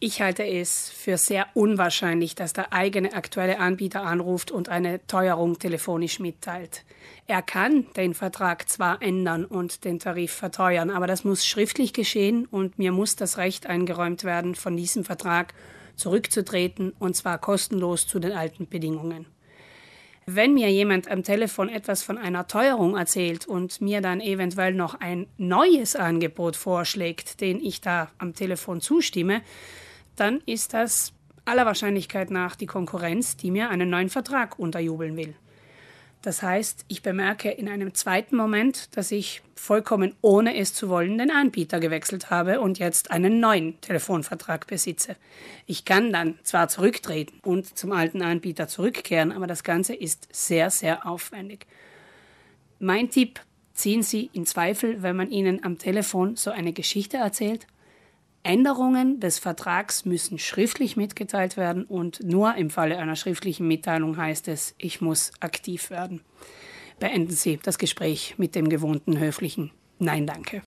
Ich halte es für sehr unwahrscheinlich, dass der eigene aktuelle Anbieter anruft und eine Teuerung telefonisch mitteilt. Er kann den Vertrag zwar ändern und den Tarif verteuern, aber das muss schriftlich geschehen und mir muss das Recht eingeräumt werden, von diesem Vertrag zurückzutreten und zwar kostenlos zu den alten Bedingungen. Wenn mir jemand am Telefon etwas von einer Teuerung erzählt und mir dann eventuell noch ein neues Angebot vorschlägt, den ich da am Telefon zustimme, dann ist das aller Wahrscheinlichkeit nach die Konkurrenz, die mir einen neuen Vertrag unterjubeln will. Das heißt, ich bemerke in einem zweiten Moment, dass ich vollkommen ohne es zu wollen den Anbieter gewechselt habe und jetzt einen neuen Telefonvertrag besitze. Ich kann dann zwar zurücktreten und zum alten Anbieter zurückkehren, aber das Ganze ist sehr, sehr aufwendig. Mein Tipp, ziehen Sie in Zweifel, wenn man Ihnen am Telefon so eine Geschichte erzählt, Änderungen des Vertrags müssen schriftlich mitgeteilt werden und nur im Falle einer schriftlichen Mitteilung heißt es, ich muss aktiv werden. Beenden Sie das Gespräch mit dem gewohnten höflichen Nein, danke.